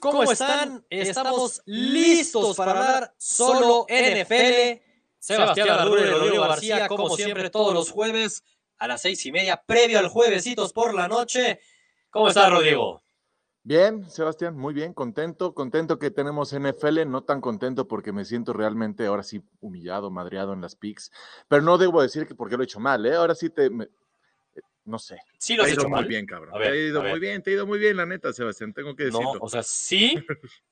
¿cómo, están? Estamos listos para hablar solo NFL. Sebastián Arduro y Rodrigo García, como siempre, todos los jueves a las seis y media, previo al juevesitos por la noche. ¿Cómo está, Rodrigo? Bien, Sebastián, muy bien, contento, contento que tenemos NFL, no tan contento porque me siento realmente ahora sí humillado, madreado en las picks, pero no debo decir que porque lo he hecho mal, ¿eh? ahora sí te, no sé. Sí, lo has ha hecho ido muy mal. bien, cabrón. Ver, te ha ido ver. muy bien, te ha ido muy bien, la neta, Sebastián, tengo que decirlo. No, o sea, sí,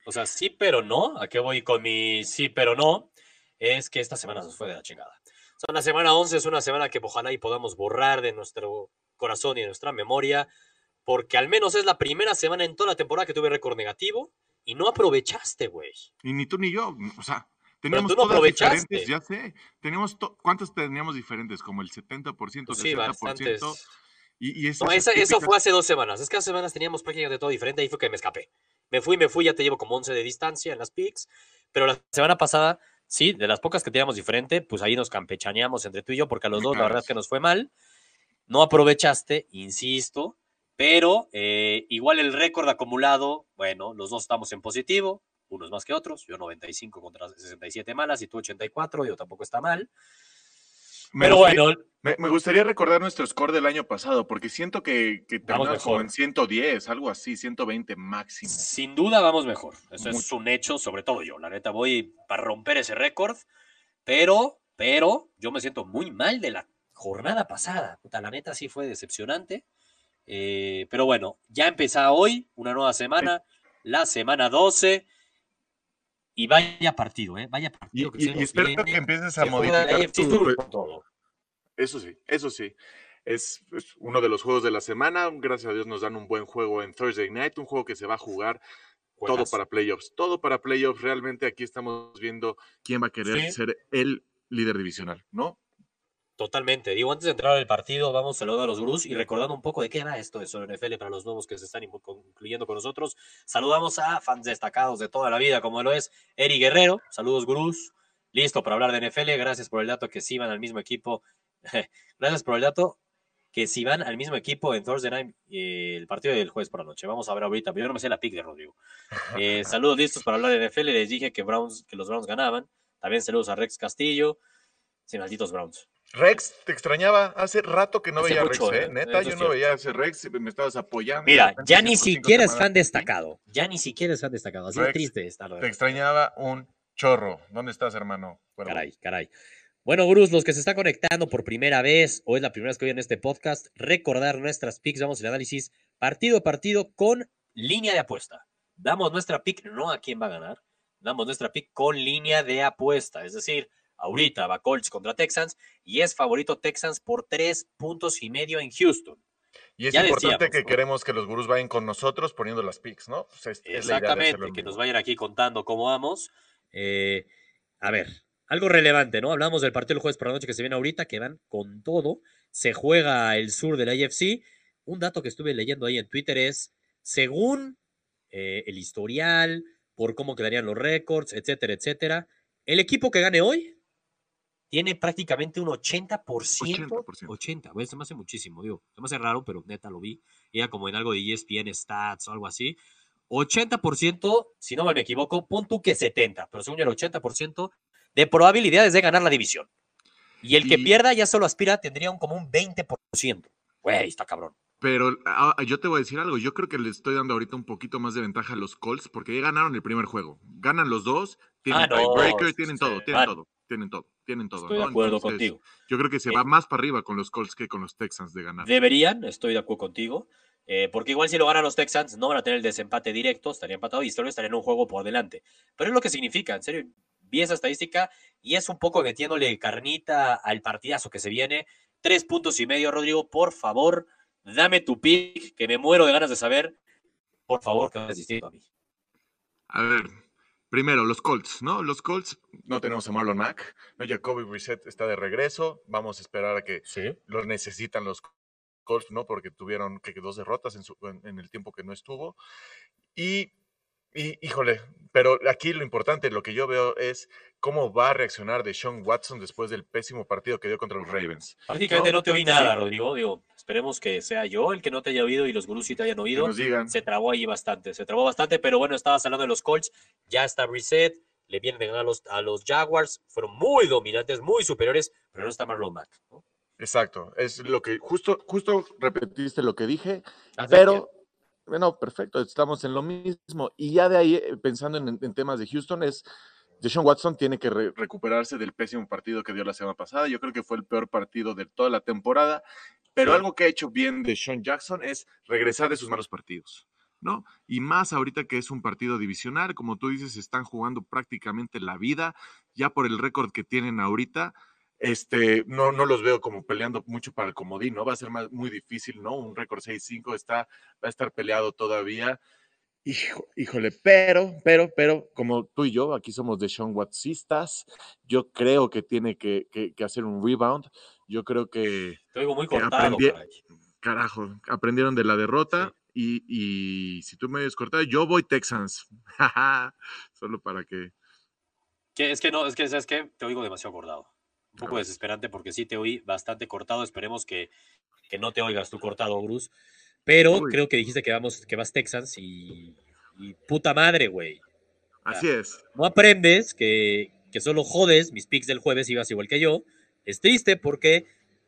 o sea, sí, pero no. ¿A qué voy con mi sí, pero no? Es que esta semana se nos fue de la chingada. O sea, la semana 11 es una semana que ojalá y podamos borrar de nuestro corazón y de nuestra memoria, porque al menos es la primera semana en toda la temporada que tuve récord negativo y no aprovechaste, güey. Y ni tú ni yo, o sea, teníamos no todas diferentes, ya sé. Teníamos to- ¿Cuántas teníamos diferentes? Como el 70%, Sí, 60%. bastantes. Y, y No, esas esa- eso fue hace dos semanas. Es que hace semanas teníamos prácticamente todo diferente. Ahí fue que me escapé. Me fui, me fui, ya te llevo como 11 de distancia en las picks. Pero la semana pasada, sí, de las pocas que teníamos diferente, pues ahí nos campechaneamos entre tú y yo, porque a los dos la verdad es que nos fue mal. No aprovechaste, insisto. Pero eh, igual el récord acumulado, bueno, los dos estamos en positivo, unos más que otros. Yo 95 contra 67 malas y tú 84, yo tampoco está mal. Me Pero gustaría- bueno, Me, me gustaría recordar nuestro score del año pasado, porque siento que, que terminamos como en 110, algo así, 120 máximo. Sin duda vamos mejor. Eso es Mucho. un hecho, sobre todo yo. La neta, voy para romper ese récord. Pero, pero, yo me siento muy mal de la jornada pasada. Puta, la neta sí fue decepcionante. Eh, pero bueno, ya empezaba hoy, una nueva semana, la semana 12. Y vaya partido, ¿eh? Vaya partido. que y- y espero viene. que empieces a modificar tu- todo. Eso sí, eso sí. Es, es uno de los juegos de la semana. Gracias a Dios nos dan un buen juego en Thursday Night, un juego que se va a jugar todo para playoffs. Todo para playoffs. Realmente aquí estamos viendo quién va a querer Sí. ser el líder divisional, ¿no? Totalmente. Digo, antes de entrar al partido, vamos saludando a los gurús y recordando un poco de qué va esto de Solo NFL para los nuevos que se están incluyendo con nosotros. Saludamos a fans destacados de toda la vida, como lo es Eri Guerrero. Saludos, gurús. Listo para hablar de NFL. Gracias por el dato que sí van al mismo equipo. Gracias por el dato que si van al mismo equipo en Thursday Night, eh, el partido del jueves por la noche. Vamos a ver ahorita. Pero yo no me sé la pick de Rodrigo. Eh, saludos listos para hablar de NFL. Les dije que, Browns, que los Browns ganaban. También saludos a Rex Castillo. Sí, malditos Browns. Rex, te extrañaba. Hace rato que no Hace veía mucho, Rex, ¿eh? ¿eh? Neta, yo es no cierto. veía a ese Rex. Me estabas apoyando. Mira, ya ni 100% siquiera es fan destacado. Ya ni siquiera es fan destacado. Así Rex, triste está lo de Te extrañaba un chorro. ¿Dónde estás, hermano? Cuervo? Caray, caray. Bueno, gurús, los que se están conectando por primera vez o es la primera vez que oyen este podcast, recordar nuestras picks. Vamos al análisis partido a partido con línea de apuesta. Damos nuestra pick, no a quién va a ganar, damos nuestra pick con línea de apuesta. Es decir, ahorita va Colts contra Texans y es favorito Texans por tres puntos y medio en Houston. Y es Ya importante decíamos, que ¿no? queremos que los gurús vayan con nosotros poniendo las picks, ¿no? Pues es- Exactamente, en que nos vayan aquí contando cómo vamos. Eh, a ver, algo relevante, ¿no? Hablamos del partido el jueves por la noche que se viene ahorita, que van con todo. Se juega el sur de la IFC. Un dato que estuve leyendo ahí en Twitter es, según eh, el historial, por cómo quedarían los récords, etcétera, etcétera, el equipo que gane hoy tiene prácticamente un 80%. 80%. 80, güey, se me hace muchísimo, digo, se me hace raro, pero neta lo vi. Era como en algo de ESPN Stats o algo así. 80%, si no mal me equivoco, pon tú que 70, pero según yo el 80% de probabilidades de ganar la división. Y el que pierda ya solo aspira, tendría un como un 20%. Güey, está cabrón. Pero ah, yo te voy a decir algo, yo creo que le estoy dando ahorita un poquito más de ventaja a los Colts porque ya ganaron el primer juego. Ganan los dos, tienen Ah, no, tiebreaker, tienen sí, todo, tienen van. todo, tienen todo, tienen todo. Estoy de ¿no? acuerdo Entonces, contigo. Yo creo que se Eh, va más para arriba con los Colts que con los Texans de ganar. Deberían, estoy de acuerdo contigo. eh, porque igual si lo ganan los Texans, no van a tener el desempate directo, estaría empatado y solo estarían en un juego por delante. Pero es lo que significa, en serio, vi esa estadística y es un poco metiéndole carnita al partidazo que se viene. Tres puntos y medio, Rodrigo, por favor, dame tu pick, que me muero de ganas de saber. Por favor, que distinto a mí. A ver, primero, los Colts, ¿no? Los Colts, no tenemos a Marlon Mack, ¿no? Jacoby Brissett está de regreso, vamos a esperar a que Sí. los necesitan los Colts, ¿no? Porque tuvieron que, que dos derrotas en, su- en- en el tiempo que no estuvo. Y, y, híjole, Pero aquí lo importante, lo que yo veo es cómo va a reaccionar de Sean Watson después del pésimo partido que dio contra los Ravens. Prácticamente no, te oí nada, Rodrigo. Digo, esperemos que sea yo el que no te haya oído y los gurús sí te hayan oído. Se trabó ahí bastante, se trabó bastante, pero bueno, estabas hablando de los Colts, ya está reset, le vienen a ganar a los, a los Jaguars, fueron muy dominantes, muy superiores, pero no está Marlon Mack. Exacto, es lo que justo, justo repetiste lo que dije, pero bueno, perfecto, estamos en lo mismo. Y ya de ahí, eh, pensando en, temas de Houston, es Deshaun Watson tiene que recuperarse del pésimo partido que dio la semana pasada. Yo creo que fue el peor partido de toda la temporada, pero algo que ha hecho bien de Sean Jackson es regresar de sus malos partidos. ¿no? Y más ahorita que es un partido divisional, como tú dices, están jugando prácticamente la vida, ya por el récord que tienen ahorita, este, no, no los veo como peleando mucho para el comodín, ¿no? Va a ser más, muy difícil, ¿no? Un récord 6-5 está, va a estar peleado todavía. híjole, pero, pero, pero, como tú y yo, aquí somos de Sean Wattsistas, yo creo que tiene que, hacer un rebound. Yo creo que. Te muy cortado, Carajo, aprendieron de la derrota. Y, si tú me ves cortado, yo voy Texans. Solo para que. Es que no, es que, ¿sabes qué? Te oigo demasiado acordado un poco desesperante porque sí te oí bastante cortado. Esperemos que, que no te oigas tú cortado, Bruce. Pero creo que dijiste que, vamos, que vas Texans y, puta madre, güey. Así es. No aprendes que, que solo jodes mis picks del jueves y vas igual que yo. Es triste porque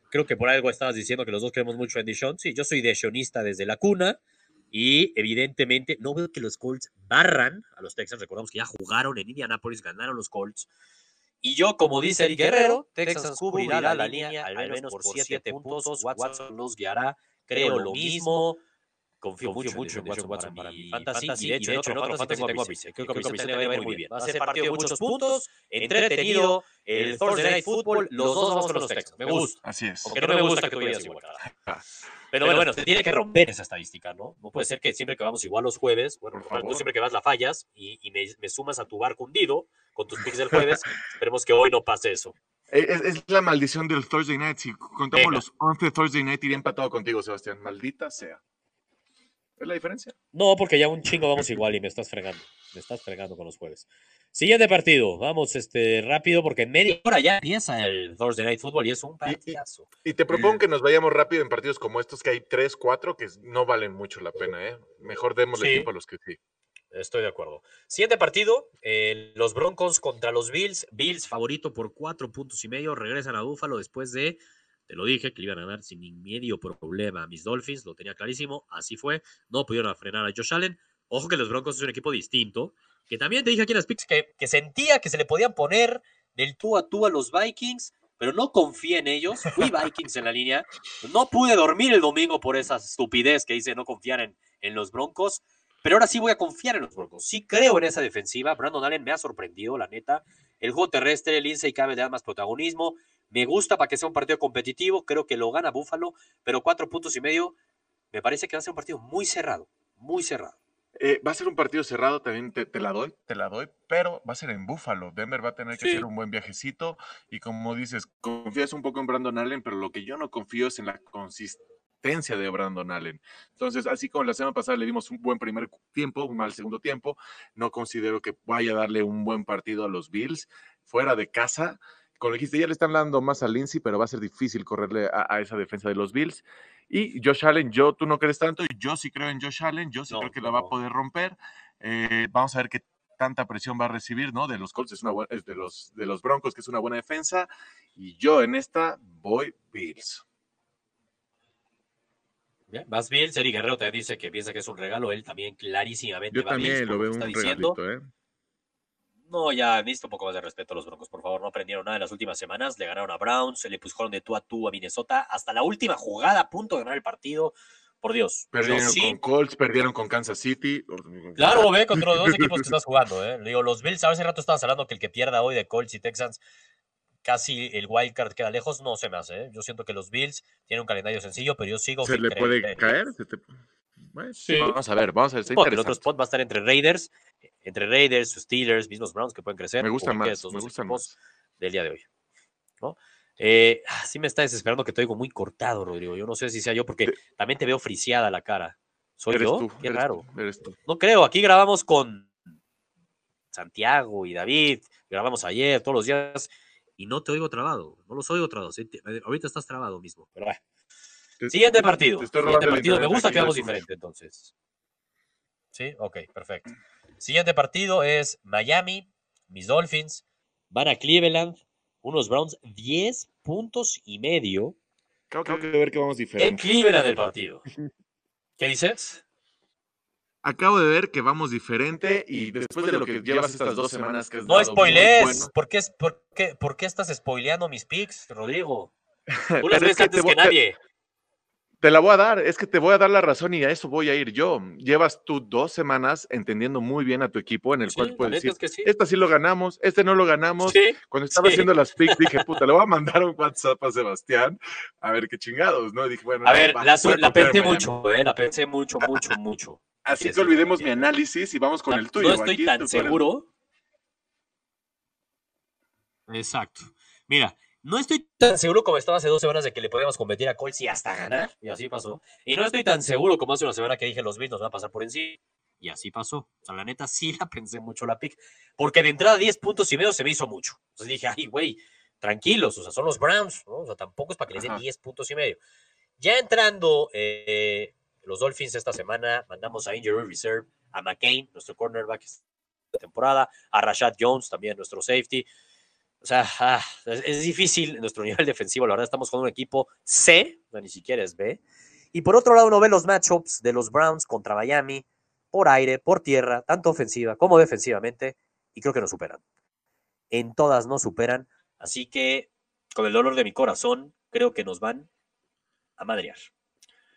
creo que por algo estabas diciendo que los dos creemos mucho en Dishon. Sí, yo soy Dishonista desde la cuna y evidentemente no veo que los Colts barran a los Texans. Recordamos que ya jugaron en Indianapolis, ganaron los Colts. Y yo, como dice el Guerrero, Texas cubrirá la línea al menos por siete puntos. Watson nos guiará, creo lo mismo. Confío, mucho, mucho en Watson, Watson para, mi fantasy. Y de hecho, en otro fantasy tengo a. Creo que Brice le va a ir muy bien. Va a ser partido de muchos puntos, entretenido. El Thursday Night Football, los dos vamos con los Texans. Me gusta. Así es. Aunque no me gusta que tú vayas igual. Pero, bueno, bueno, se tiene que romper esa estadística, ¿no? No puede ser que siempre que vamos igual los jueves, bueno, tú siempre que vas la fallas y, y me, me, sumas a tu barco hundido con tus picks del jueves. Esperemos que hoy no pase eso. Es, es, la maldición del Thursday Night. Si contamos los 11 Thursday Night, iría empatado contigo, Sebastián. Maldita sea. ¿Es la diferencia? No, porque ya un chingo vamos igual y me estás fregando. Me estás fregando con los jueves. Siguiente partido. Vamos este, rápido porque en media hora ya empieza el Thursday Night Football y es un partidazo. Y, te propongo que nos vayamos rápido en partidos como estos, que hay tres, cuatro, que no valen mucho la pena. ¿eh? Mejor démosle tiempo a los que sí. Estoy de acuerdo. Siguiente partido, eh, los Broncos contra los Bills. Bills favorito por cuatro puntos y medio. Regresan a Búfalo después de, te lo dije, que le iban a ganar sin medio problema a mis Dolphins. Lo tenía clarísimo. Así fue. No pudieron frenar a Josh Allen. Ojo que los Broncos es un equipo distinto que también te dije aquí en las picks que, que sentía que se le podían poner del tú a tú a los Vikings, pero no confié en ellos. Fui Vikings en la línea. No pude dormir el domingo por esa estupidez que hice no confiar en, en los Broncos. Pero ahora sí voy a confiar en los Broncos. Sí creo en esa defensiva. Brandon Allen me ha sorprendido, la neta. El juego terrestre, Lindsay cabe de dar más protagonismo. Me gusta para que sea un partido competitivo. Creo que lo gana Buffalo, pero cuatro puntos y medio. Me parece que va a ser un partido muy cerrado, muy cerrado. Eh, va a ser un partido cerrado, también te, la doy, te la doy, pero va a ser en Búfalo. Denver va a tener que hacer un buen viajecito y como dices, confías un poco en Brandon Allen, pero lo que yo no confío es en la consistencia de Brandon Allen. Entonces, así como la semana pasada le dimos un buen primer tiempo, un mal segundo tiempo, no considero que vaya a darle un buen partido a los Bills fuera de casa. Como dijiste, ya le están dando más a Lindsay, pero va a ser difícil correrle a esa defensa de los Bills. Y Josh Allen, yo, tú no crees tanto, yo sí creo en Josh Allen, yo sí creo que la va a poder romper. Eh, vamos a ver qué tanta presión va a recibir, ¿no? De los Colts, es una de, los, de los Broncos, que es una buena defensa. Y yo en esta voy Bills. Bien, vas Bills, Eric Guerrero te dice que piensa que es un regalo, él también clarísimamente yo también lo veo un regalito, ¿eh? No, ya visto un poco más de respeto a los Broncos, por favor. No aprendieron nada en las últimas semanas. Le ganaron a Browns, se le pusieron de tú a tú a Minnesota. Hasta la última jugada, a punto de ganar el partido. Por Dios. Perdieron con Colts, perdieron con Kansas City. Claro, ve, contra los dos equipos que estás jugando. ¿eh? digo, los Bills, a ese rato estabas hablando que el que pierda hoy de Colts y Texans, casi el wildcard queda lejos. No se me hace. ¿eh? Yo siento que los Bills tienen un calendario sencillo, pero yo sigo. ¿Se le puede caer? sí. Vamos a ver, vamos a ver. el otro spot va a estar entre Raiders entre Raiders, Steelers, mismos Browns que pueden crecer. Me gusta más, me gustan más. Del día de hoy. ¿no? Eh, ah, sí me está desesperando que te oigo muy cortado, Rodrigo. Yo no sé si sea yo porque también te veo friseada la cara. ¿Soy yo? Qué raro. No creo, aquí grabamos con Santiago y David, grabamos ayer, todos los días, y no te oigo trabado, no los oigo trabados. Eh, Ahorita estás trabado mismo. Te- Siguiente partido. te Siguiente partido. Me gusta que hagamos diferente entonces. Sí, ok, perfecto. Siguiente partido es Miami, mis Dolphins, van a Cleveland, unos Browns 10 puntos y medio. Creo que hay que ver que vamos En diferente. Cleveland el partido. ¿Qué dices? Acabo de ver que vamos diferente y después de lo que llevas estas dos semanas que has No spoilees. bueno- ¿Por, qué, es- por, qué, ¿Por qué estás spoileando mis picks, Rodrigo? Tú las es ves que antes te que voy- nadie. Te la voy a dar, es que te voy a dar la razón y a eso voy a ir yo. Llevas tú dos semanas entendiendo muy bien a tu equipo en el Sí, cual puedes decir, es que sí. esta sí lo ganamos, este no lo ganamos. Sí, Cuando estaba sí. haciendo las picks dije, puta, le voy a mandar un WhatsApp a Sebastián a ver qué chingados, ¿no? Y dije, bueno, A no, ver, va, la, la pensé mucho, eh, la pensé mucho, mucho, mucho. Así Sí, que olvidemos mi análisis y vamos con el tuyo. No estoy Aquí tan seguro. Exacto. Mira, no estoy tan seguro como estaba hace dos semanas de que le podíamos competir a Colts y hasta ganar. Y así pasó. Y no estoy tan seguro como hace una semana que dije los Bills nos van a pasar por encima. Y así pasó. O sea, la neta sí la pensé mucho la pick. Porque de entrada 10 puntos y medio se me hizo mucho. Entonces dije, ay, güey, tranquilos. O sea, son los Browns. ¿no? O sea, tampoco es para que les den Ajá. 10 puntos y medio. Ya entrando eh, los Dolphins esta semana, mandamos a Injury Reserve, a McCain, nuestro cornerback de temporada, a Rashad Jones, también nuestro safety. O sea, ah, es, difícil nuestro nivel defensivo. La verdad, estamos con un equipo C, ni siquiera es B. Y por otro lado, uno ve los matchups de los Browns contra Miami, por aire, por tierra, tanto ofensiva como defensivamente, y creo que nos superan. En todas nos superan. Así que, con el dolor de mi corazón, creo que nos van a madrear.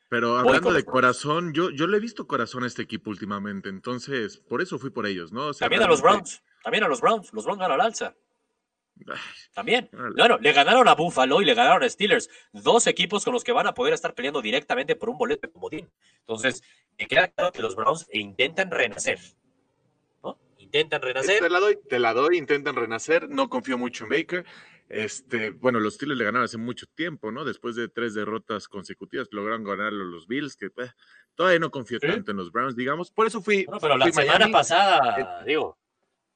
Pero hablando de corazón, yo, yo le he visto corazón a este equipo últimamente, entonces por eso fui por ellos, ¿no? O sea, También a los Browns. También a los Browns. Los Browns van al alza. Ay, También. Órale. Claro, le ganaron a Buffalo y le ganaron a Steelers. Dos equipos con los que van a poder estar peleando directamente por un boleto de comodín. Entonces, me queda claro que los Browns intentan renacer. ¿No? Intentan renacer. Te la doy, te la doy, intentan renacer, no confío mucho en Baker. Este, bueno, los Steelers le ganaron hace mucho tiempo, ¿no? Después de tres derrotas consecutivas, lograron ganarlo los Bills, que eh, todavía no confío Sí. tanto en los Browns, digamos. Por eso fui. No, pero la semana Miami. pasada, digo.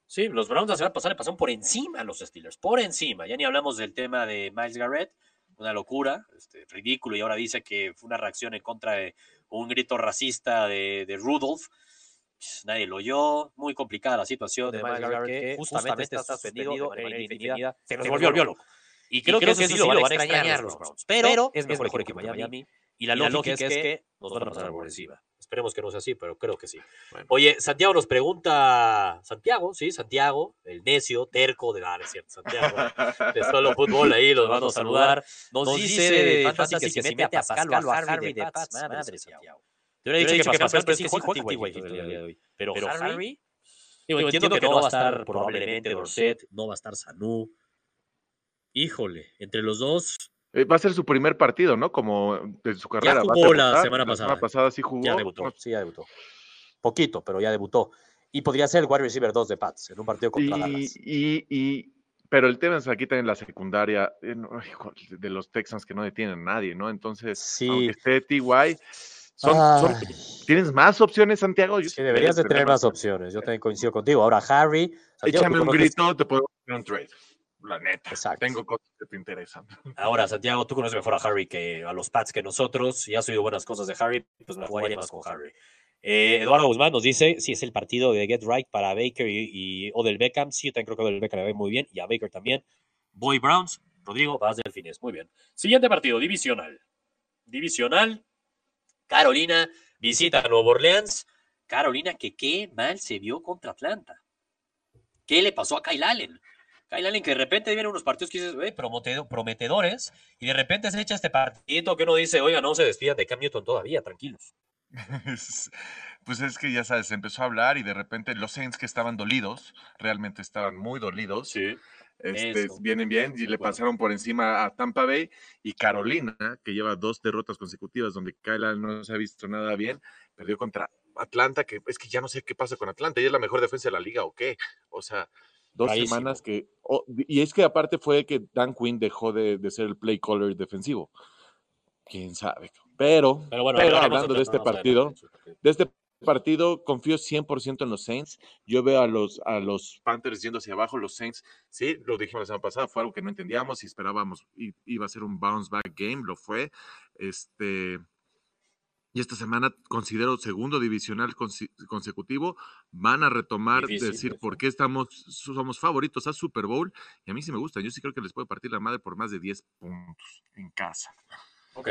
Sí, los Browns la semana pasada le pasaron por encima a los Steelers. Por encima. Ya ni hablamos del tema de Miles Garrett. Una locura, este, ridículo. Y ahora dice que fue una reacción en contra de un grito racista de, de Rudolph. Nadie lo oyó. Muy complicada la situación de Miles Garrett, que justamente está suspendido de manera indefinida. Se nos volvió loco. Y creo, que eso sí lo van a extrañar los Browns. Pero, es mejor, equipo que Miami. Y la, lógica, es que nos van a pasar por encima. Esperemos que no sea así, pero creo que sí. Bueno. Oye, Santiago nos pregunta, Santiago, sí, Santiago, el necio, terco de, ah, no es cierto, Santiago, de solo fútbol ahí, los vamos a saludar. Nos, dice de Fantasy que si mete a Pascal o a Harry de Pats, madre, Santiago. Te hubiera dicho que Pascal, pero es que sí juega de hoy. Pero Harry, digo, entiendo que no va a estar probablemente Dorset, no va a estar Sanú. Híjole, entre los dos, Eh, Va a ser su primer partido, ¿no? Como de su carrera. va a jugó la debutar. semana pasada. semana pasada sí jugó. ya debutó, No, sí, ya debutó. Poquito, pero ya debutó. Y podría ser el wide receiver 2 de Pats en un partido contra Y, Dallas. y, y- pero el tema es aquí también la secundaria eh, de los Texans que no detienen a nadie, ¿no? Entonces, Sí. aunque esté TY, son, son- Ay. ¿tienes más opciones, Santiago? Yo Sí, deberías de tener más opciones. Yo también coincido contigo. Ahora, Harry. Santiago, Échame un grito, te puedo hacer un trade. La neta. Exacto. Tengo cosas que te interesan. Ahora, Santiago, tú conoces mejor a Harry que a los Pats que nosotros. Y has oído buenas cosas de Harry, pues me jugaría más con Harry. Eh, Eduardo Guzmán nos dice si es el partido de Get Right para Baker y, y Odell Beckham. Sí, yo también creo que Odell Beckham le ve muy bien y a Baker también. Boy Browns, Rodrigo, vas Delfines. Muy bien. Siguiente partido, divisional. Divisional. Carolina visita a Nuevo Orleans. Carolina que qué mal se vio contra Atlanta. ¿Qué le pasó a Kyle Allen? Kyle Allen que de repente vienen unos partidos que dices, "Güey, promotedo- prometedores y de repente se echa este partidito que uno dice, oiga, no se despidan de Cam Newton todavía, tranquilos. Pues es que ya sabes, se empezó a hablar y de repente los Saints que estaban dolidos, realmente estaban muy dolidos. Sí. Este, vienen bien y le pasaron por encima a Tampa Bay y Carolina, que lleva dos derrotas consecutivas donde Kyle Allen no se ha visto nada bien, perdió contra Atlanta, que es que ya no sé qué pasa con Atlanta, ¿ella es la mejor defensa de la liga o qué? O sea, dos semanas que... oh, y es que aparte fue que Dan Quinn dejó de, de ser el play caller defensivo. Quién sabe. Pero, Pero bueno, pero hablando de este partido. de este partido confío 100% en los Saints. Yo veo a los, a los Panthers yendo hacia abajo. Los Saints, sí, lo dijimos la semana pasada, fue algo que no entendíamos y esperábamos, iba a ser un bounce back game, lo fue. Este, y esta semana considero segundo divisional consecutivo. Van a retomar, decir por qué estamos, somos favoritos a Super Bowl. Y a mí sí me gusta. Yo sí creo que les puede partir la madre por más de 10 puntos en casa. Ok.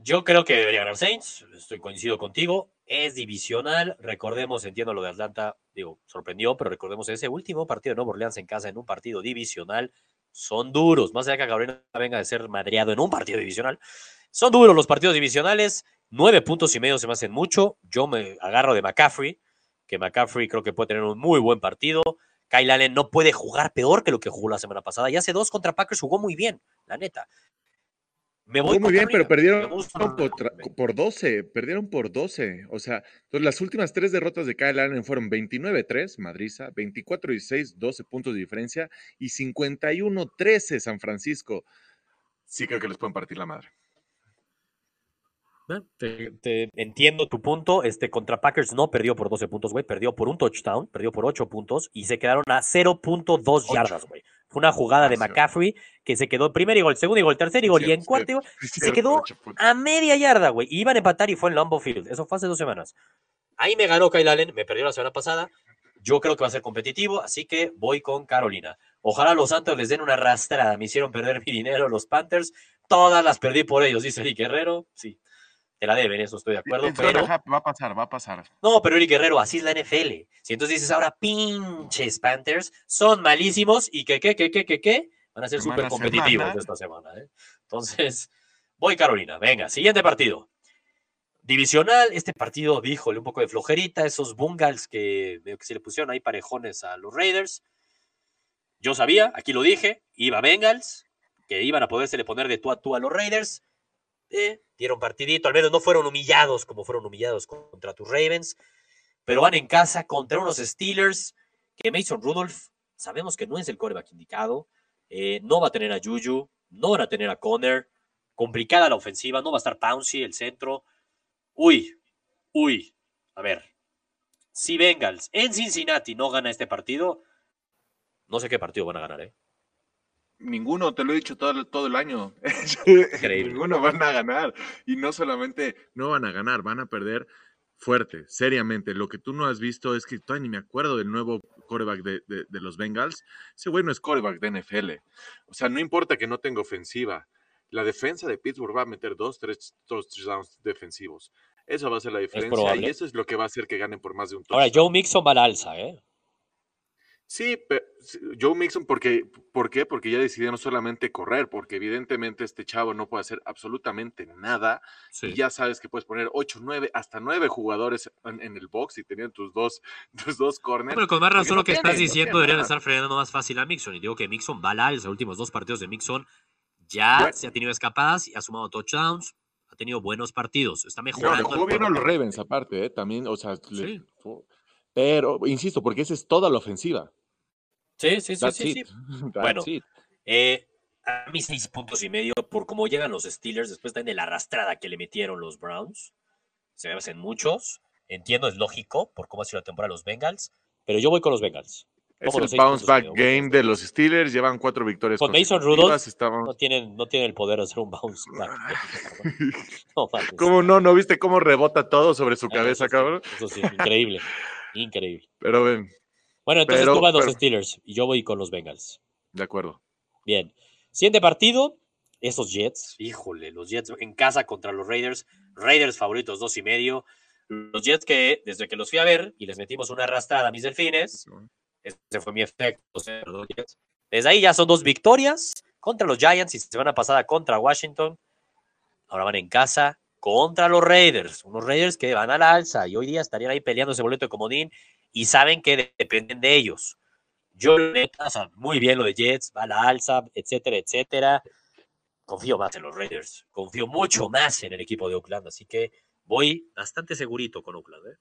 Yo creo que debería ganar Saints. Estoy coincido contigo. Es divisional. Recordemos, entiendo lo de Atlanta. Digo, sorprendió, pero recordemos ese último partido de Nuevo Orleans en casa en un partido divisional. Son duros. Más allá que Gabriel venga de ser madreado en un partido divisional. Son duros los partidos divisionales. Nueve puntos y medio se me hacen mucho. Yo me agarro de McCaffrey, que McCaffrey creo que puede tener un muy buen partido. Kyle Allen no puede jugar peor que lo que jugó la semana pasada. Y hace dos contra Packers jugó muy bien, la neta. Me voy muy bien, pero perdieron por, 12, perdieron por 12. O sea, las últimas tres derrotas de Kyle Allen fueron 29-3, Madriza, 24-16, 12 puntos de diferencia y 51-13 San Francisco. Sí creo que les pueden partir la madre. Te, entiendo tu punto. Este contra Packers no perdió por 12 puntos, güey. Perdió por un touchdown, perdió por 8 puntos y se quedaron a 0.2 yardas, güey. Fue una jugada de McCaffrey que se quedó primer gol, el segundo gol, el tercer gol y en cuarto gol. se quedó a media yarda, güey. Iban a empatar y fue en Lambeau Field. Eso fue hace dos semanas. Ahí me ganó Kyle Allen, me perdió la semana pasada. Yo creo que va a ser competitivo, así que voy con Carolina. Ojalá los Santos les den una arrastrada. Me hicieron perder mi dinero los Panthers. Todas las perdí por ellos, dice Eric Guerrero. Sí, te la deben, eso estoy de acuerdo. Pero... Va a pasar, va a pasar. No, pero Eric Guerrero, así es la NFL. Si entonces dices ahora, pinches Panthers, son malísimos y que, que, que, que, que, que, van a ser súper competitivos esta semana. ¿eh? Entonces, voy Carolina. Venga, siguiente partido. Divisional, este partido, díjole, un poco de flojerita, esos Bungals que veo que se le pusieron ahí parejones a los Raiders. Yo sabía, aquí lo dije, iba Bengals, que iban a poderse le poner de tú a tú a los Raiders dieron partidito, al menos no fueron humillados como fueron humillados contra tus Ravens, pero van en casa contra unos Steelers que Mason Rudolph sabemos que no es el coreback indicado, eh, no va a tener a Juju, no van a tener a Conner, complicada la ofensiva, no va a estar Pouncey, el centro. Uy, uy, a ver, si Bengals en Cincinnati no gana este partido, no sé qué partido van a ganar, ¿eh? Ninguno, te lo he dicho todo, todo el año. Ninguno van a ganar. Y no solamente no van a ganar, van a perder fuerte, seriamente. Lo que tú no has visto es que todavía ni me acuerdo del nuevo coreback de, los Bengals. Ese güey no es coreback de NFL. O sea, no importa que no tenga ofensiva. La defensa de Pittsburgh va a meter dos, tres, dos touchdowns defensivos. Eso va a ser la diferencia y eso es lo que va a hacer que ganen por más de un touchdown. Ahora, Joe Mixon va al alza, ¿eh? Sí, Joe Mixon, porque, ¿por qué? Porque ya decidió no solamente correr, porque evidentemente este chavo no puede hacer absolutamente nada. Y ya sabes que puedes poner 8, 9, hasta 9 jugadores en, el box y tenían tus dos, tus dos corners. Pero con más razón lo que estás diciendo debería estar frenando más fácil a Mixon. Y digo que Mixon va al los últimos dos partidos de Mixon ya se ha tenido escapadas y ha sumado touchdowns. Ha tenido buenos partidos. Está mejorando. No, bien a los Ravens aparte, ¿eh? también, o sea, pero, insisto, porque esa es toda la ofensiva. Sí, sí, sí, sí. Bueno, eh, a mí seis puntos y medio por cómo llegan los Steelers después de la arrastrada que le metieron los Browns. Se me hacen muchos. Entiendo, es lógico por cómo ha sido la temporada los Bengals, pero yo voy con los Bengals. Es el bounce back game de los Steelers, llevan cuatro victorias. Con Mason Rudolph no, tienen, no tienen el poder de hacer un bounce back. no, ¿Cómo no? ¿No viste cómo rebota todo sobre su cabeza, cabrón? Eso sí, increíble, increíble. Pero ven, bueno, entonces tú vas a los Steelers y yo voy con los Bengals. De acuerdo. Bien. Siguiente partido, esos Jets. Híjole, los Jets en casa contra los Raiders. Raiders favoritos, dos y medio. Los Jets que desde que los fui a ver y les metimos una arrastrada a mis delfines, ese fue mi efecto. Desde ahí ya son dos victorias contra los Giants y semana pasada contra Washington. Ahora van en casa contra los Raiders. Unos Raiders que van a la alza y hoy día estarían ahí peleando ese boleto de comodín y saben que dependen de ellos. Yo, neta, muy bien lo de Jets, va a la alza, etcétera, etcétera. Confío más en los Raiders, confío mucho más en el equipo de Oakland, así que voy bastante segurito con Oakland. ¿eh?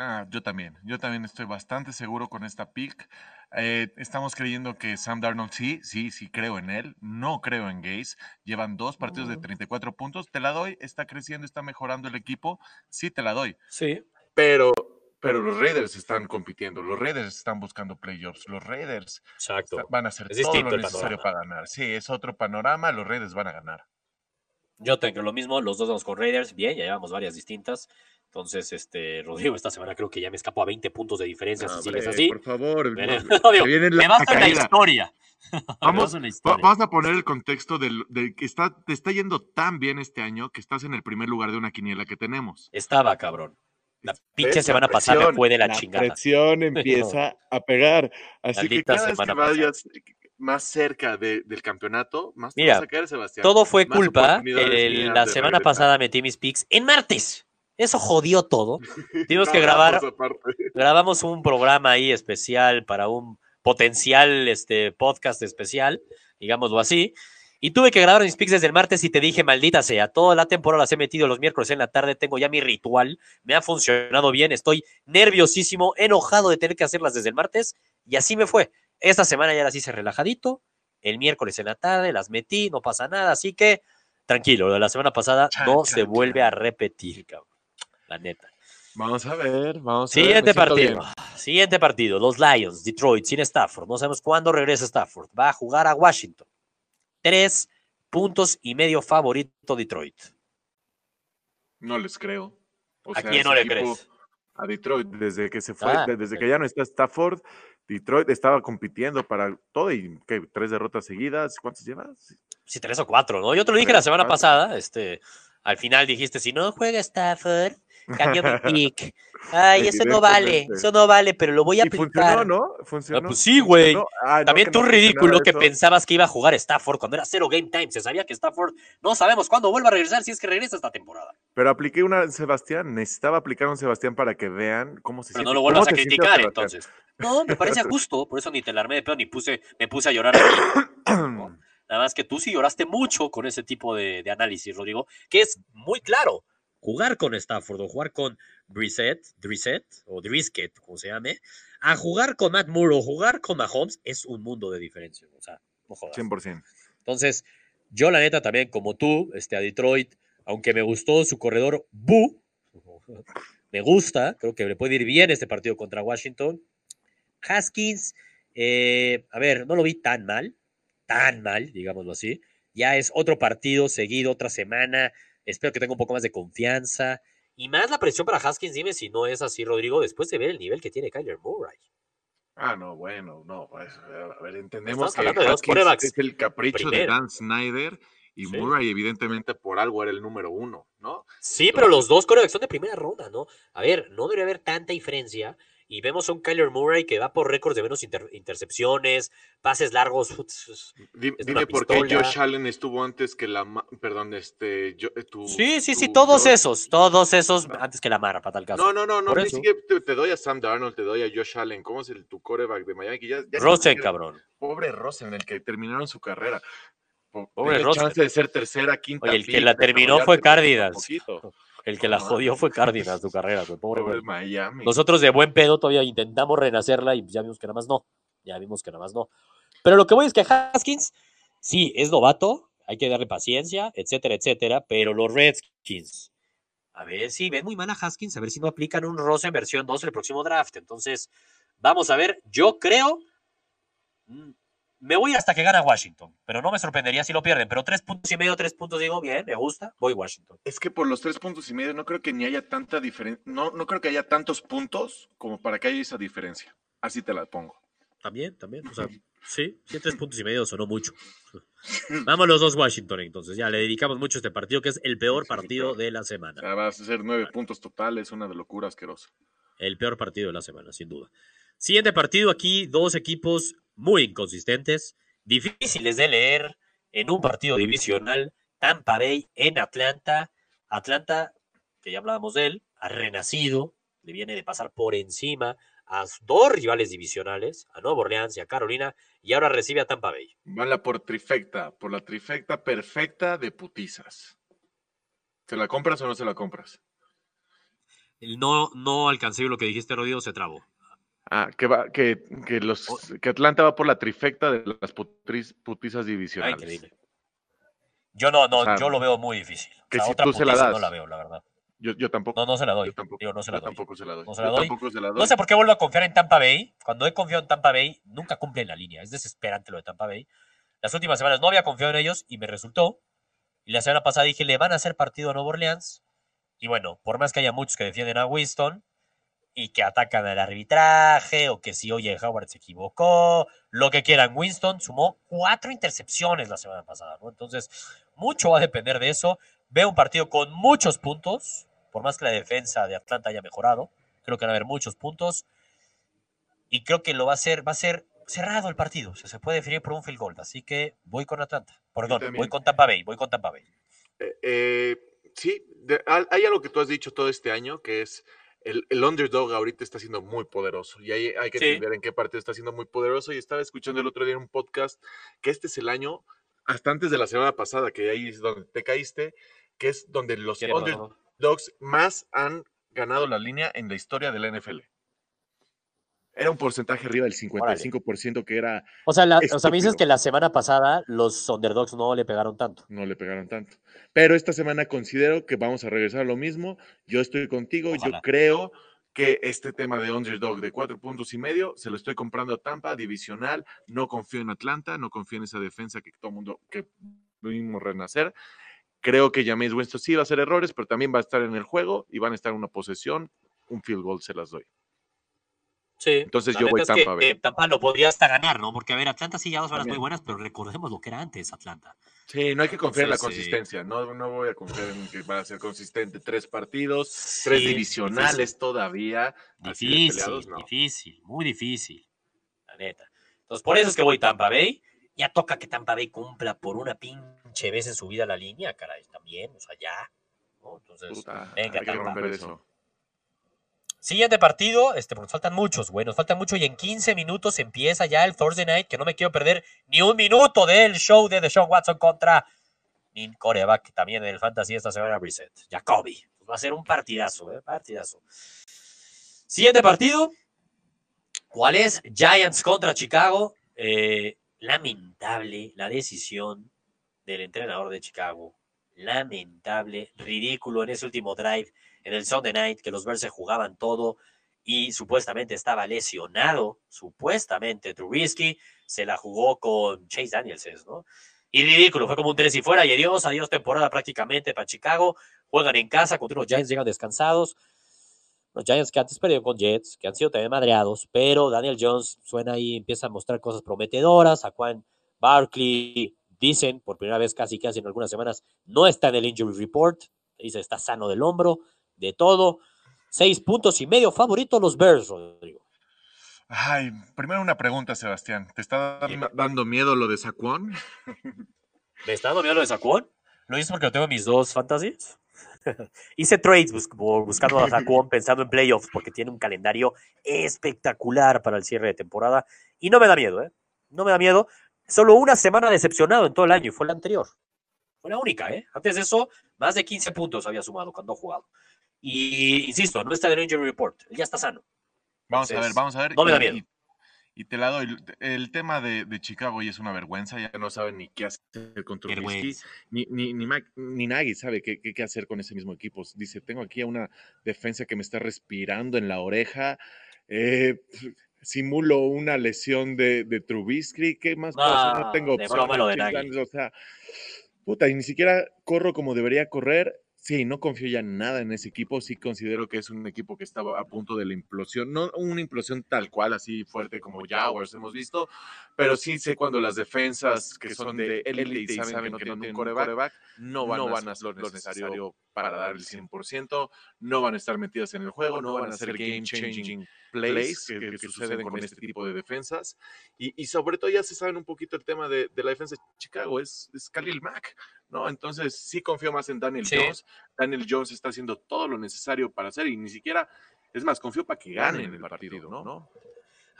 Ah, yo también, yo también estoy bastante seguro con esta pick. Eh, estamos creyendo que Sam Darnold sí, sí, sí creo en él, no creo en Gaze. Llevan dos partidos de 34 puntos, te la doy, está creciendo, está mejorando el equipo, sí te la doy. Sí Pero, pero los Raiders están compitiendo, los Raiders están buscando playoffs, los Raiders Exacto. van a hacer Es todo lo necesario para ganar. Sí, es otro panorama, los Raiders van a ganar. Yo tengo lo mismo, los dos vamos con Raiders, bien, ya llevamos varias distintas. Entonces, este, Rodrigo, esta semana creo que ya me escapó a 20 puntos de diferencia si sigues así. Por favor, Viene- no, digo, viene me la la historia. Me Vamos, basta la Va- historia. Vamos a poner el contexto del, del que está, te está yendo tan bien este año que estás en el primer lugar de una quiniela que tenemos. Estaba, cabrón. La pinche semana La pasada me presión, fue de la, la chingada. presión empieza a pegar. Así que cada vez que vayas más cerca de- del campeonato, más te Mira, vas a caer, Sebastián. Todo fue Más culpa. el- la semana pasada metí mis picks en martes. Eso jodió todo. Tuvimos que grabar, grabamos un programa ahí especial para un potencial este, podcast especial, digámoslo así. Y tuve que grabar mis picks desde el martes y te dije, maldita sea, toda la temporada las he metido los miércoles en la tarde, tengo ya mi ritual, me ha funcionado bien, estoy nerviosísimo, enojado de tener que hacerlas desde el martes y así me fue. Esta semana ya las hice relajadito, el miércoles en la tarde las metí, no pasa nada, así que tranquilo, lo de la semana pasada Chan, no se vuelve a repetir, cabrón. La neta. Vamos a ver, vamos a ver. Siguiente me siento partido. Siguiente partido. Los Lions, Detroit, sin Stafford. No sabemos cuándo regresa Stafford. Va a jugar a Washington. Tres puntos y medio favorito Detroit. No les creo. O ¿A sea, quién no le crees? A Detroit, desde que se fue, Ah, desde que ya no está Stafford, Detroit estaba compitiendo para todo y ¿qué? tres derrotas seguidas. ¿Cuántas llevas? Sí, tres o cuatro, ¿no? Yo te lo dije Tres la semana cuatro. pasada. Este, al final dijiste, si no juega Stafford, cambio mi pick. Ay, eso no vale, eso no vale, pero lo voy a Y funcionó, aplicar. ¿no? Funcionó. pues sí, güey. funcionó. Ah, También tú no ridículo que pensabas que iba a jugar Stafford cuando era cero game time. Se sabía que Stafford no sabemos cuándo vuelva a regresar si es que regresa esta temporada. Pero apliqué una Sebastián, necesitaba aplicar un Sebastián para que vean cómo se Pero siente. no lo ¿Cómo vuelvas a criticar, entonces. No, me parece justo, por eso ni te la armé de pedo ni puse, me puse a llorar. Nada más que tú sí lloraste mucho con ese tipo de, de análisis, Rodrigo, que es muy claro. Jugar con Stafford o jugar con Brissett, o Drisket, como se llame, a jugar con Matt Moore o jugar con Mahomes es un mundo de diferencia. O sea, no jodas. 100%. Entonces, yo la neta también, como tú, este, a Detroit, aunque me gustó su corredor Bu, me gusta, creo que le puede ir bien este partido contra Washington. Haskins, eh, a ver, no lo vi tan mal, tan mal, digámoslo así. Ya es otro partido seguido, otra semana. Espero que tenga un poco más de confianza. Y más la presión para Haskins, dime si no es así, Rodrigo, después de ver el nivel que tiene Kyler Murray. Ah, no, bueno, no. pues, a ver, entendemos Estamos que de es el capricho de. Dan Snyder y Sí. Murray, evidentemente, por algo era el número uno, ¿no? Sí, pero los dos corebacks son de primera ronda, ¿no? A ver, no debería haber tanta diferencia. Y vemos a un Kyler Murray que va por récords de menos inter- intercepciones, pases largos. dime por qué. Josh Allen estuvo antes que la. Perdón, este. yo- eh, tu- Sí, sí, sí, todos esos, todos esos antes que la Mara, para tal caso. No, no, no, no. Ni siquiera te, te doy a Sam Darnold, te doy a Josh Allen. ¿Cómo es el, tu coreback de Miami? Que ya, Rosen, cabrón. Pobre Rosen, el que terminaron su carrera. Po- Pobre Rosen. chance de ser tercera, quinta. Oye, el que la terminó fue poquito. El que la jodió fue Cárdenas, tu carrera, güey. Pobre, Pobre güey. Miami. Nosotros de buen pedo todavía intentamos renacerla y ya vimos que nada más no. Ya vimos que nada más no. Pero lo que voy es que Haskins, sí, es novato, hay que darle paciencia, etcétera, etcétera, pero los Redskins, a ver si ven muy mal a Haskins, a ver si no aplican un Rosen versión 2 el próximo draft. Entonces, vamos a ver, yo creo, mm, me voy hasta que gana Washington, pero no me sorprendería si lo pierden, pero tres puntos y medio, tres puntos, digo, bien, me gusta, voy Washington. Es que por los tres puntos y medio no creo que ni haya tanta diferencia. No, no creo que haya tantos puntos como para que haya esa diferencia. Así te la pongo. También, también. O sea, sí, sí, tres puntos y medio sonó mucho. Vamos los dos Washington, entonces. Ya le dedicamos mucho a este partido, que es el peor Sí, partido de la semana. vas a ser nueve puntos totales, una de locura asquerosa. El peor partido de la semana, sin duda. Siguiente partido aquí, dos equipos muy inconsistentes, difíciles de leer en un partido divisional. Tampa Bay en Atlanta. Atlanta, que ya hablábamos de él, ha renacido, le viene de pasar por encima a dos rivales divisionales, a Nueva Orleans y a Carolina, y ahora recibe a Tampa Bay. Van la por trifecta, por la trifecta perfecta de putizas. ¿Se la compras o no se la compras? No, no alcancé lo que dijiste, Rodrigo, se trabó. Ah, que va, que, que los que Atlanta va por la trifecta de las putris- putizas divisionales. increíble. Yo no, no, O sea, yo lo veo muy difícil. O que sea, si otra tú se la das. no la veo, la verdad. Yo, yo tampoco. No, no se la doy. Yo tampoco, Digo, no se la yo doy. tampoco se la doy. No se la Yo doy. tampoco se la doy. No sé por qué vuelvo a confiar en Tampa Bay. Cuando he confiado en Tampa Bay, nunca cumple en la línea. Es desesperante lo de Tampa Bay. Las últimas semanas no había confiado en ellos y me resultó. Y la semana pasada dije, le van a hacer partido a Nueva Orleans. Y bueno, por más que haya muchos que defienden a Winston y que atacan al arbitraje o que si oye Howard se equivocó, lo que quieran, Winston sumó cuatro intercepciones la semana pasada, ¿no? Entonces, mucho va a depender de eso. Veo un partido con muchos puntos, por más que la defensa de Atlanta haya mejorado. Creo que van a haber muchos puntos. Y creo que lo va a ser, va a ser cerrado el partido. O sea, se puede definir por un field goal. Así que voy con Atlanta. Perdón, voy con Tampa Bay. Voy con Tampa Bay. Eh, eh, sí, de- hay algo que tú has dicho todo este año, que es el, el underdog ahorita está siendo muy poderoso. Y hay, hay que Sí. entender en qué parte está siendo muy poderoso. Y estaba escuchando el otro día en un podcast que este es el año, hasta antes de la semana pasada, que ahí es donde te caíste, que es donde los ¿Quién es underdogs más han ganado la línea en la historia de la NFL. Era un porcentaje arriba del 55% que era, O sea, la- o sea, me dices que la semana pasada los underdogs no le pegaron tanto. no le pegaron tanto. Pero esta semana considero que vamos a regresar a lo mismo. Yo estoy contigo, Ojalá. yo creo que este tema de underdog de cuatro puntos y medio se lo estoy comprando a Tampa, divisional. No confío en Atlanta, no confío en esa defensa que todo mundo que vimos renacer. Creo que James Winston sí va a hacer errores, pero también va a estar en el juego y van a estar en una posesión. Un field goal se las doy. Sí. Entonces La yo voy es que, Tampa Bay. eh, Tampa lo podría hasta ganar, ¿no? Porque, a ver, Atlanta sí ya dos semanas muy buenas, pero recordemos lo que era antes Atlanta. Sí, no hay que confiar en la sí. consistencia. No, no voy a confiar en que va a ser consistente. Tres partidos, tres divisionales todavía. Difícil, peleados, no. difícil, muy difícil. La neta. Entonces, por eso es que voy Tampa Bay. Ya toca que Tampa Bay cumpla por una pinche vez en su vida la línea, caray, también, o sea, ya. ¿no? Entonces, Puta, venga, hay que Tampa. romper eso. Siguiente partido, este, porque nos faltan muchos, güey, nos faltan mucho y en 15 minutos empieza ya el Thursday Night, que no me quiero perder ni un minuto del show de Deshaun Watson contra mi coreback también en el Fantasy esta semana, Reset, Jacoby. Va a ser un partidazo, ¿eh? Partidazo. Siguiente partido, ¿cuál es? Giants contra Chicago. Eh, lamentable la decisión del entrenador de Chicago. Lamentable, ridículo en ese último drive en el Sunday Night que los Bears jugaban todo y supuestamente estaba lesionado, supuestamente Trubisky se la jugó con Chase Daniels, ¿no? Y ridículo, fue como un tres y fuera y adiós, adiós temporada prácticamente para Chicago, juegan en casa contra los Giants, llegan descansados, los Giants que antes perdieron con Jets, que han sido también madreados, pero Daniel Jones suena ahí, empieza a mostrar cosas prometedoras, a Juan Barkley, dicen, por primera vez casi casi en algunas semanas, no está en el injury report, dice está sano del hombro, de todo. Seis puntos y medio favorito los Bears, Rodrigo. Ay, primero una pregunta, Sebastián. ¿Te está dando, miedo lo de Saquon? ¿Me está dando miedo lo de Saquon? Lo hice porque lo tengo en mis dos fantasies. Hice trades bus- bu- buscando a Saquon pensando en playoffs porque tiene un calendario espectacular para el cierre de temporada y no me da miedo, ¿eh? No me da miedo. Solo una semana decepcionado en todo el año y fue la anterior. Fue la única, ¿eh? Antes de eso, más de 15 puntos había sumado cuando ha jugado. Y insisto, no está en el injury report. Él ya está sano. Vamos a ver, Entonces, vamos a ver. no me da y- miedo. Y, y te la doy. El tema de, de Chicago ya es una vergüenza. Ya no saben ni qué hacer con Trubisky. Ni, ni, ni, Mac- ni Nagy sabe qué, qué, qué hacer con ese mismo equipo. Dice, tengo aquí a una defensa que me está respirando en la oreja. eh, simulo una lesión de, de Trubisky. ¿Qué más puedo hacer? No No, tengo de opción. broma lo de O sea, puta, y ni siquiera corro como debería correr. Sí, no confío ya nada en ese equipo. Sí considero que es un equipo que estaba a punto de la implosión. No una implosión tal cual, así fuerte como Jaguars hemos visto, pero sí sé cuando las defensas que son de élite y saben que no tienen un coreback, no van, a hacer lo necesario para dar el 100%, no van a estar metidas en el juego, no van a hacer game-changing plays que, que suceden con este tipo de defensas. Y, y sobre todo ya se saben un poquito el tema de, de la defensa de Chicago, es, es Khalil Mack. ¿no? Entonces sí confío más en Daniel Sí. Jones. Daniel Jones está haciendo todo lo necesario para hacer y ni siquiera, es más, confío para que ganen el partido, ¿no?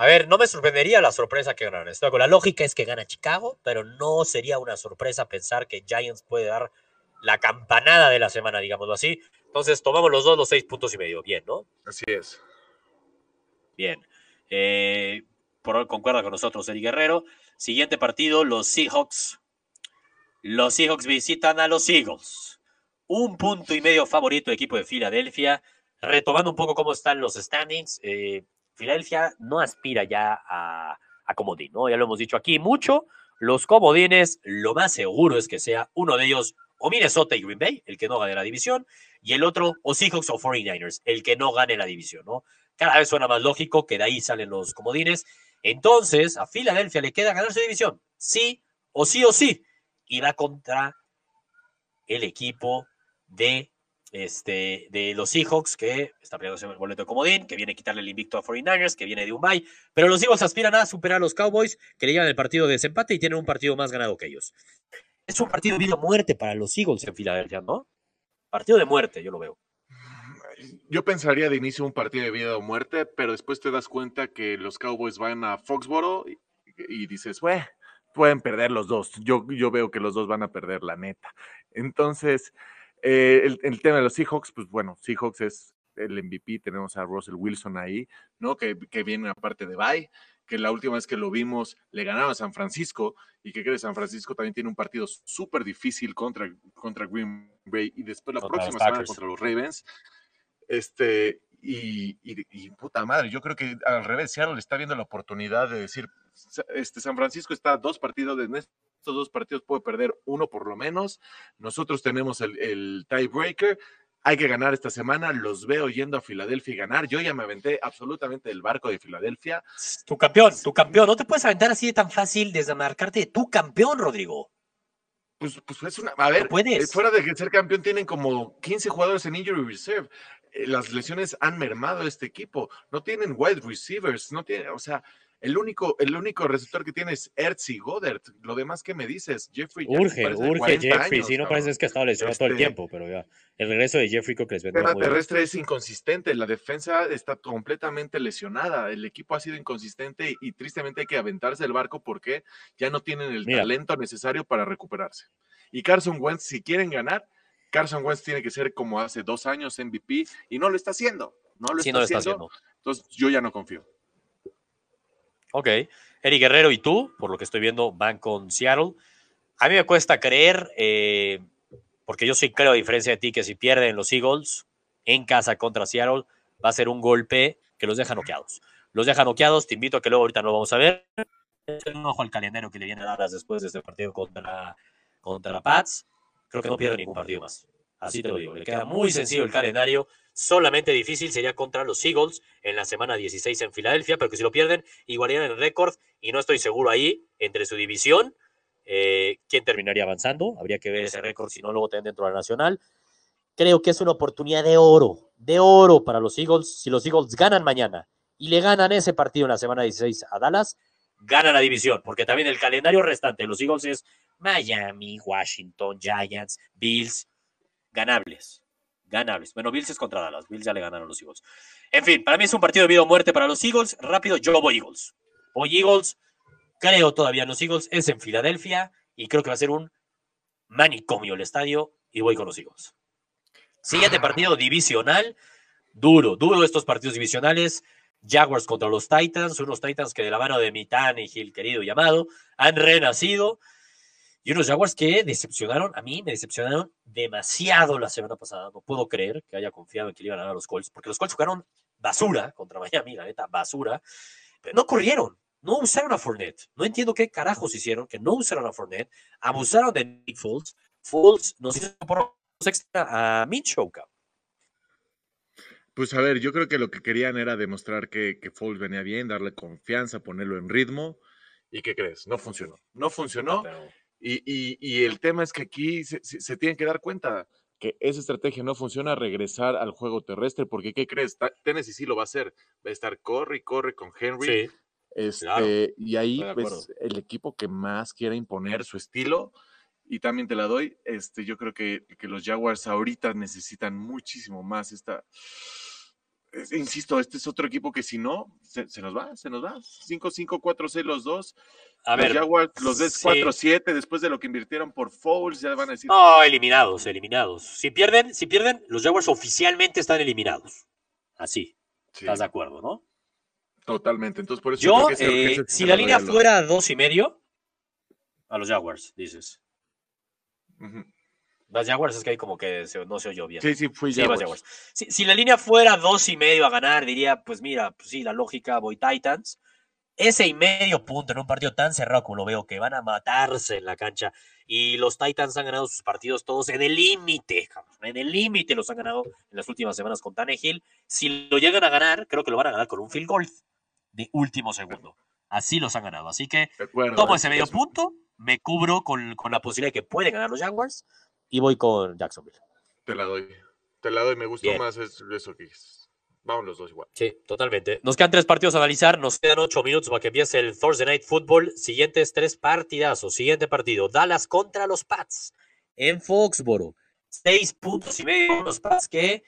A ver, no me sorprendería la sorpresa que ganaran. Estoy con la lógica es que gana Chicago, pero no sería una sorpresa pensar que Giants puede dar la campanada de la semana, digámoslo así. Entonces tomamos los dos los seis puntos y medio. Bien, ¿no? Así es. Bien. Eh, por concuerda con nosotros Eric Guerrero. Siguiente partido, los Seahawks. Los Seahawks visitan a los Eagles. un punto y medio favorito equipo de Filadelfia. Retomando un poco cómo están los standings, eh, Filadelfia no aspira ya a, a comodín, ¿no? Ya lo hemos dicho aquí mucho. Los comodines, lo más seguro es que sea uno de ellos o Minnesota y Green Bay, el que no gane la división, y el otro o Seahawks o 49ers, el que no gane la división, ¿no? Cada vez suena más lógico que de ahí salen los comodines. Entonces, a Filadelfia le queda ganar su división, sí o sí o sí, y va contra el equipo de este, de los Seahawks, que está peleando el boleto de comodín, que viene a quitarle el invicto a 49ers, que viene de bye, pero los Eagles aspiran a superar a los Cowboys, que le llevan el partido de desempate y tienen un partido más ganado que ellos. Es un partido de vida o muerte para los Eagles en Filadelfia, ¿no? Partido de muerte, yo lo veo. Yo pensaría de inicio un partido de vida o muerte, pero después te das cuenta que los Cowboys van a Foxboro y, y dices, "Bue, pueden perder los dos. Yo, yo veo que los dos van a perder, la neta. Entonces, eh, el, el tema de los Seahawks, pues bueno, Seahawks es el MVP, tenemos a Russell Wilson ahí, ¿no? Que, que viene aparte de bye, que la última vez que lo vimos le ganaron a San Francisco y que cree San Francisco también tiene un partido súper difícil contra, contra Green Bay y después la Contra próxima semana contra los Ravens. Este, y, y- y puta madre, yo creo que al revés, Seattle está viendo la oportunidad de decir, "Sa- este San Francisco está a dos partidos, en estos dos partidos puede perder uno por lo menos, nosotros tenemos el, el tiebreaker, hay que ganar esta semana, los veo yendo a Filadelfia y ganar, yo ya me aventé absolutamente del barco de Filadelfia, Tu campeón, tu campeón. No te puedes aventar así de tan fácil desmarcarte de tu campeón, Rodrigo. pues, pues es una, a ver, puedes. eh, fuera de ser campeón tienen como 15 jugadores en injury reserve, las lesiones han mermado a este equipo, no tienen wide receivers, no tienen, o sea, el único, el único receptor que tiene es Ertz y Goddard. Lo demás que me dices, Jeffrey. Urge, urge 40 Jeffrey. años, sí, no cabrón. parece que ha estado lesionado todo el Este- tiempo, pero ya. El regreso de Jeffrey creo que les El vendrá muy bien. terrestre es inconsistente, la defensa está completamente lesionada, el equipo ha sido inconsistente y, y tristemente hay que aventarse del barco porque ya no tienen el Mira. talento necesario para recuperarse. Y Carson Wentz, si quieren ganar, Carson Wentz tiene que ser como hace dos años MVP y no lo está haciendo, no lo, Sí, está, no lo está haciendo, entonces yo ya no confío. Ok. Eric Guerrero y tú, por lo que estoy viendo, van con Seattle. A mí me cuesta creer, eh, porque yo sí creo, a diferencia de ti, que si pierden los Eagles en casa contra Seattle, va a ser un golpe que los deja noqueados. Los deja noqueados, te invito a que luego ahorita no lo vamos a ver. Un ojo al calendario que le viene a Dallas después de este partido contra, contra Pats. Creo que no pierde ningún partido más. Así te lo digo. Le queda muy sencillo el calendario. Solamente difícil sería contra los Eagles en la semana 16 en Filadelfia, pero que si lo pierden, igualarían el récord. Y no estoy seguro ahí, entre su división, eh, quién terminaría avanzando. Habría que ver ese récord, si no, luego tienen dentro de la nacional. Creo que es una oportunidad de oro, de oro para los Eagles. Si los Eagles ganan mañana y le ganan ese partido en la semana 16 a Dallas, ganan la división, porque también el calendario restante de los Eagles es Miami, Washington, Giants, Bills, ganables. Ganables. Bueno, Bills es contra Dallas. Bills ya le ganaron a los Eagles. En fin, para mí es un partido de vida o muerte para los Eagles. Rápido, yo voy Eagles. Voy Eagles. Creo todavía en los Eagles. Es en Filadelfia y creo que va a ser un manicomio el estadio y voy con los Eagles. Siguiente partido divisional. Duro, duro estos partidos divisionales. Jaguars contra los Titans, unos Titans que de la mano de mi Gil querido y amado, han renacido. Y unos Jaguars que decepcionaron, a mí me decepcionaron demasiado la semana pasada. No puedo creer que haya confiado en que le iban a ganar a los Colts, porque los Colts jugaron basura contra Miami, la neta, basura. Pero no corrieron, no usaron a Fournette. No entiendo qué carajos hicieron, que no usaron a Fournette. Abusaron de Nick Foles. Foles nos hizo por extra a cabrón. Pues a ver, yo creo que lo que querían era demostrar que, que Foles venía bien, darle confianza, ponerlo en ritmo. ¿Y qué crees? No funcionó. No funcionó. Pero- Y, y- y el tema es que aquí se, se- se tienen que dar cuenta que esa estrategia no funciona, regresar al juego terrestre, porque ¿qué crees? Tennessee sí lo va a hacer. Va a estar corre y corre con Henry. Sí, Este, claro. y ahí pues, el equipo que más quiere imponer su estilo, y también te la doy, este, yo creo que, que los Jaguars ahorita necesitan muchísimo más esta... es- Insisto, este es otro equipo que si no, se, se nos va, se nos va. 5-5-4-6 los dos. a los ver. Jaguars los sí. 4-7 después de lo que invirtieron por Foles, ya van a decir... No, eliminados, eliminados. Si pierden, si pierden, los Jaguars oficialmente están eliminados. Así, Sí, ¿estás de acuerdo, no? totalmente. Entonces, por eso Yo, creo que que eh, ese si la línea doy a fuera dos y medio, a los Jaguars, dices. Ujú. Vas Jaguars, es que ahí como que se- no se oyó bien. Sí, sí, fui Sí, Jaguars. Jaguars. Si, si la línea fuera dos y medio a ganar, diría, pues mira, pues sí, la lógica, voy Titans. Ese y medio punto en un partido tan cerrado como lo veo, que van a matarse en la cancha. Y los Titans han ganado sus partidos todos en el límite, en el límite los han ganado en las últimas semanas con Tannehill. Si lo llegan a ganar, creo que lo van a ganar con un field goal de último segundo. Así los han ganado. Así que acuerdo. tomo es- ese medio punto, me cubro con, con la posibilidad de que pueden ganar los Jaguars y voy con Jacksonville. Te la doy. Te la doy. Me gustó Bien. más es- eso que dices. Vamos los dos igual. Sí, totalmente. Nos quedan tres partidos a analizar, nos quedan ocho minutos para que empiece el Thursday Night Football. Siguientes tres partidazos. Siguiente partido, Dallas contra los Pats en Foxboro. Seis puntos y medio los Pats que,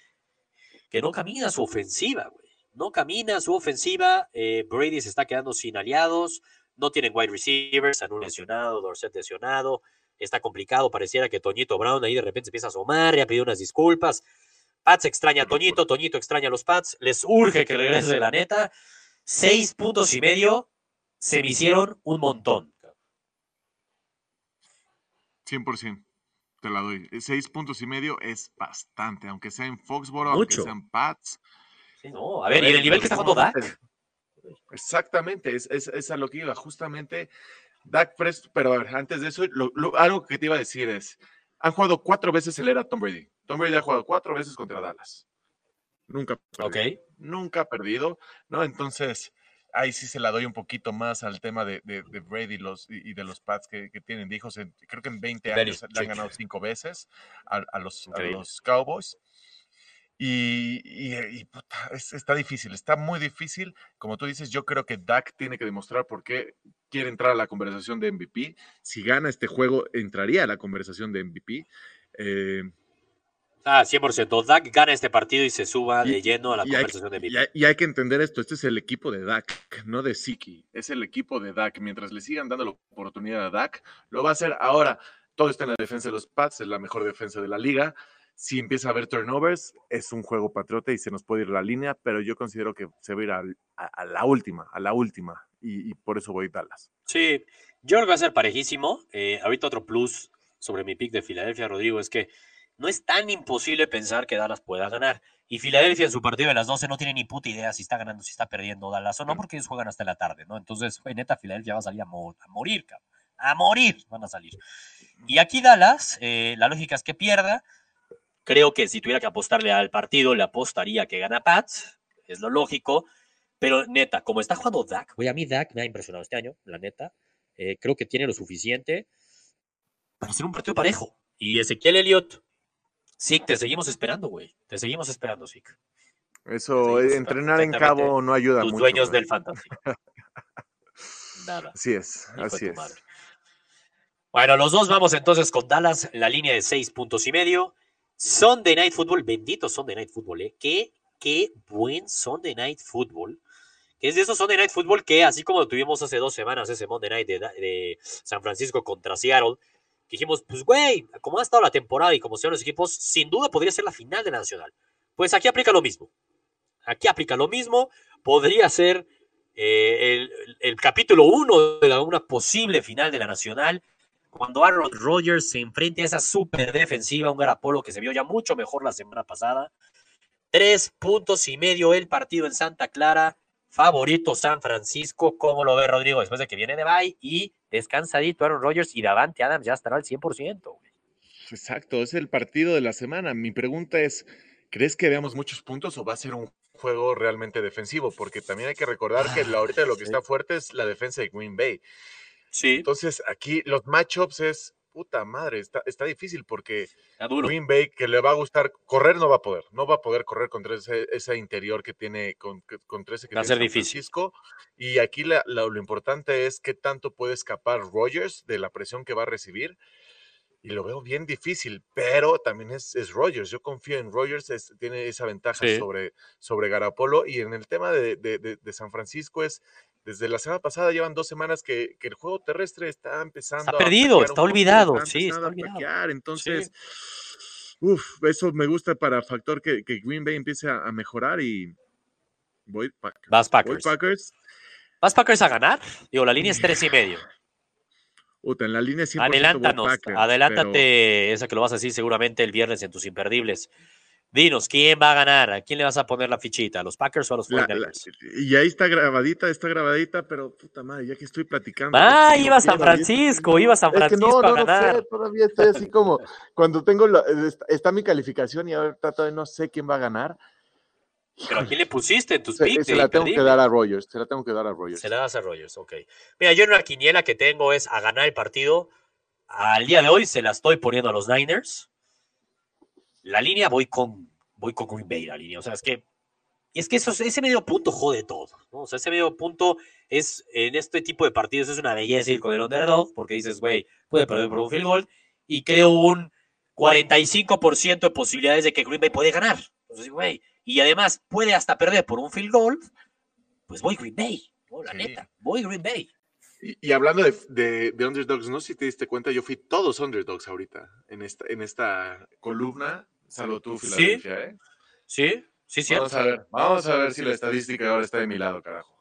que no camina su ofensiva, güey. No camina su ofensiva. Eh, Brady se está quedando sin aliados. No tienen wide receivers, han un lesionado, Dorset lesionado. Está complicado, pareciera que Toñito Brown ahí de repente se empieza a asomar, ya pidió unas disculpas. Pats extraña a Toñito, Toñito extraña a los Pats, les urge que regrese la neta. Seis puntos y medio se me hicieron un montón. 100%. Te la doy. Seis puntos y medio es bastante. Aunque sea en Foxboro, aunque sean Pats. Sí, no, a ver, y en el nivel que está jugando Dak. Exactamente, es, es, es a lo que iba. Justamente, Dak Prescott, pero a ver, antes de eso, lo- lo- algo que te iba a decir es, han jugado cuatro veces el era Tom Brady. Tom Brady ha jugado cuatro veces contra Dallas. Nunca perdido. Ok. Nunca ha perdido, ¿no? Entonces, ahí sí se la doy un poquito más al tema de, de- de Brady los, y de los Pats que, que tienen hijos. Creo que en 20 Very años le han ganado cinco veces a, a los, a Increíble. los Cowboys. Y, y- y, puta, es- está difícil, está muy difícil. Como tú dices, yo creo que Dak tiene que demostrar por qué quiere entrar a la conversación de MVP. Si gana este juego, entraría a la conversación de MVP. Eh, Ah, 100%. Dak gana este partido y se suba Y- de lleno a la y hay- conversación de MVP. hay, y hay que entender esto, este es el equipo de Dak, no de Siki, es el equipo de Dak. Mientras le sigan dando la oportunidad a Dak, lo va a hacer ahora. Todo está en la defensa de los Pats, es la mejor defensa de la liga. Si empieza a haber turnovers, es un juego patriota y se nos puede ir la línea, pero yo considero que se va a ir a, a la última, a la última, y, y por eso voy Dallas. Sí, yo creo que va a ser parejísimo. Eh, ahorita otro plus sobre mi pick de Filadelfia, Rodrigo, es que no es tan imposible pensar que Dallas pueda ganar. Y Filadelfia en su partido de las 12 no tiene ni puta idea si está ganando, si está perdiendo Dallas o no, porque ellos juegan hasta la tarde, ¿no? Entonces, güey, neta, Filadelfia va a salir a, a morir, cabrón. A morir van a salir. Y aquí Dallas, eh, la lógica es que pierda. Creo que si tuviera que apostarle al partido, le apostaría que gana Pats. Es lo lógico. Pero neta, como está jugando Dak, güey, a mí Dak me ha impresionado este año, la neta. Eh, creo que tiene lo suficiente para ser un partido parejo. Y Ezequiel Elliott, sí, te seguimos esperando, güey. Te seguimos esperando, sí. Eso, entrenar en cabo no ayuda Tus mucho. dueños güey. del fantasy. Nada. Así es, así es. madre. Bueno, los dos vamos entonces con Dallas, la línea de seis puntos y medio. Sunday Night Football, bendito Sunday Night Football, ¿eh? Qué, qué buen Sunday Night Football. Que es de esos Sunday Night Football que, así como tuvimos hace dos semanas ese Monday Night de, de San Francisco contra Seattle, que dijimos, pues güey, como ha estado la temporada y como sean los equipos, sin duda podría ser la final de la Nacional. Pues aquí aplica lo mismo. Aquí aplica lo mismo. Podría ser eh, el, capítulo uno de la- una posible final de la Nacional cuando Aaron Rodgers se enfrente a esa super defensiva, un Garapolo que se vio ya mucho mejor la semana pasada. Tres puntos y medio el partido en Santa Clara. Favorito San Francisco. ¿Cómo lo ve Rodrigo después de que viene de bye? Y descansadito Aaron Rodgers y Davante Adams ya estará al 100%. güey. Exacto, es el partido de la semana. Mi pregunta es, ¿crees que veamos muchos puntos o va a ser un juego realmente defensivo? Porque también hay que recordar que la- ahorita lo que está fuerte es la defensa de Green Bay. Sí, Entonces, aquí los matchups es, puta madre, está, está difícil porque. Green Bay que le va a gustar, correr no va a poder, no va a poder correr contra ese, ese interior que tiene, con, contra ese que Va a ser San difícil. Francisco. Y aquí la- la- lo importante es qué tanto puede escapar Rogers de la presión que va a recibir. Y lo veo bien difícil, pero también es, es Rogers. Yo confío en Rogers, es- tiene esa ventaja Sí. sobre, sobre Garapolo. Y en el tema de, de- de- de San Francisco es, desde la semana pasada llevan dos semanas que, que el juego terrestre está empezando Está a perdido, un está poco, olvidado, está sí, está a olvidado. Entonces, uf, eso me gusta para factor que, que Green Bay empiece a, a mejorar y voy Packers. Vas Voy Packers. Packers. ¿Vas Packers a ganar? Digo, la línea es tres y medio. Puta, en la línea 100% voy Adelántanos, Packers, adelántate, esa que lo vas a decir seguramente el viernes en tus imperdibles. Dinos, ¿quién va a ganar? ¿A quién le vas a poner la fichita? ¿A los Packers o a los pero la- 49ers? la- y ahí está grabadita, está grabadita, pero puta madre, ya que estoy platicando. Ah, iba a San Francisco, iba a San Es que Francisco no, no, a no ganar. sé, todavía estoy así como cuando tengo la- está, está mi calificación y ahorita todavía no sé quién va a ganar. Pero ¿a quién le pusiste en tus Se, picks? se la tengo que dar a Rogers, se la tengo que dar a Rogers. Se la das a Rogers, ok. Mira, yo en la quiniela que tengo es a ganar el partido. Al día de hoy se la estoy poniendo a los Niners. La línea voy con, voy con Green Bay, la línea. O sea, es que, es que eso, ese medio punto jode todo. ¿no? O sea, ese medio punto es, en este tipo de partidos, es una belleza ir con el underdog, porque dices, güey, puede perder por un field goal. Y creo un 45% de posibilidades de que Green Bay puede ganar. Entonces, güey, y además puede hasta perder por un field goal, pues voy Green Bay. ¿no? La Sí. neta, voy Green Bay. Y, y hablando de, de- de underdogs, no sé si te diste cuenta, yo fui todos underdogs ahorita en esta, en esta columna. Salvo tú, Sí. Filadelfia, ¿eh? Sí, sí, cierto. Vamos a ver, vamos a ver si la estadística ahora está de mi lado, carajo.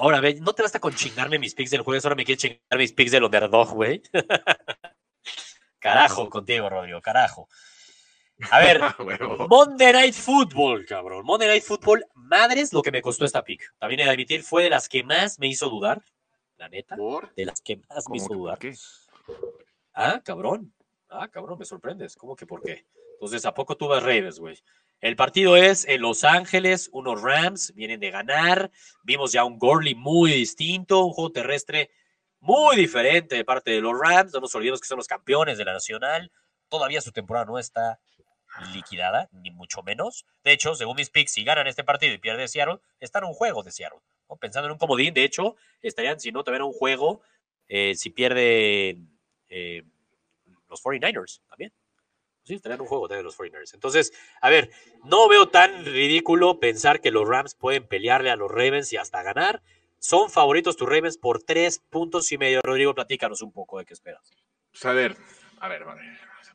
Ahora, ve, no te basta con chingarme mis picks del jueves, ahora me quieres chingar mis picks del underdog, güey. carajo contigo, Rodrigo, carajo. A ver. Monday Night Football, cabrón. Monday Night Football, madres lo que me costó esta pick. También he de admitir, fue de las que más me hizo dudar, la neta. ¿Por? De las que más me ¿Cómo hizo dudar. qué? Ah, cabrón. Ah, cabrón, me sorprendes. ¿Cómo que por qué? Entonces, ¿a poco tú vas Ravens, güey? El partido es en Los Ángeles, unos Rams vienen de ganar. Vimos ya un Gurley muy distinto, un juego terrestre muy diferente de parte de los Rams. No nos olvidemos que son los campeones de la Nacional. Todavía su temporada no está liquidada, ni mucho menos. De hecho, según mis picks, si ganan este partido y pierde Seattle, están en un juego de Seattle. Pensando en un comodín, de hecho, estarían, si no, también un juego eh, si pierden eh, los 49ers también. Sí, estarían un juego también los 49ers. Entonces, a ver, no veo tan ridículo pensar que los Rams pueden pelearle a los Ravens y hasta ganar. Son favoritos tus Ravens por tres puntos y medio. Rodrigo, platícanos un poco de qué esperas. Pues a ver, a ver, a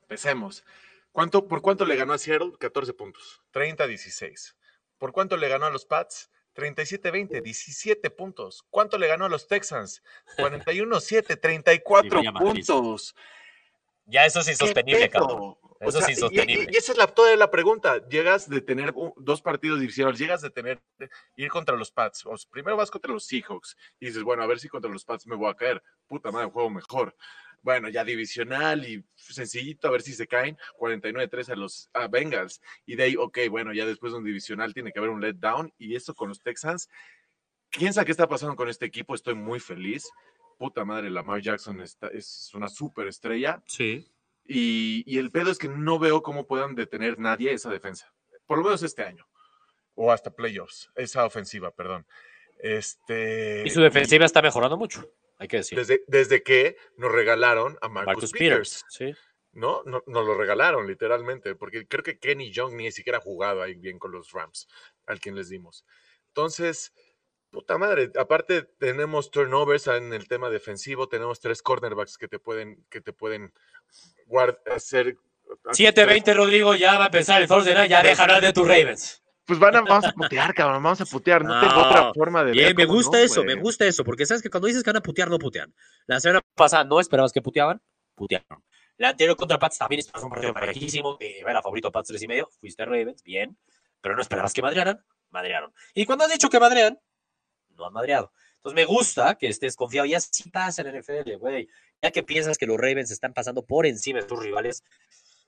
empecemos. ¿Cuánto, ¿Por cuánto le ganó a Seattle? 14 puntos. 30-16. ¿Por cuánto le ganó a los Pats? 37-20, 17 puntos. ¿Cuánto le ganó a los Texans? 41-7, 34 Sí, vaya madriza. puntos. Ya eso es insostenible, cabrón. Eso es sea, insostenible. Y, y esa es la, toda la pregunta. Llegas de tener dos partidos divisionales, llegas de tener ir contra los Pats. O sea, primero vas contra los Seahawks y dices, bueno, a ver si contra los Pats me voy a caer. Puta madre, juego mejor. Bueno, ya divisional y sencillito, a ver si se caen. 49-3 a los a Bengals. Y de ahí, ok, bueno, ya después de un divisional tiene que haber un letdown. Y esto con los Texans. ¿Quién sabe qué está pasando con este equipo? Estoy muy feliz. Puta madre, Lamar Jackson está, es una súper estrella. Sí. Y, y el pedo es que no veo cómo puedan detener nadie esa defensa. Por lo menos este año. O hasta playoffs. Esa ofensiva, perdón. Este. Y su defensiva está mejorando mucho, hay que decir. Desde, desde que nos regalaron a Marcus, Marcus Peters. Peters, sí. ¿no? No- Nos lo regalaron, literalmente. Porque creo que Kenny Young ni siquiera ha jugado ahí bien con los Rams, al quien les dimos. Entonces, puta madre. Aparte, tenemos turnovers en el tema defensivo. Tenemos tres cornerbacks que te pueden, que te pueden hacer. hacer 7-20, Rodrigo, ya va a empezar el Thursday Night, ya deja hablar de tus Ravens. Pues van a, vamos a putear, cabrón, vamos a putear. No, tengo No, otra forma de Bien, ver me gusta no, eso, me gusta eso, porque sabes que cuando dices que van a putear, no putean. La semana pasada no esperabas que puteaban, putearon. La anterior contra Pats también esperabas un partido parejísimo, que era favorito Pats 3 y medio, fuiste Ravens, bien, pero no esperabas que madrearan, madrearon. Y cuando has dicho que madrean, no han madreado. Entonces me gusta que estés confiado, y así pasa en el NFL, güey. Ya que piensas que los Ravens están pasando por encima de tus rivales,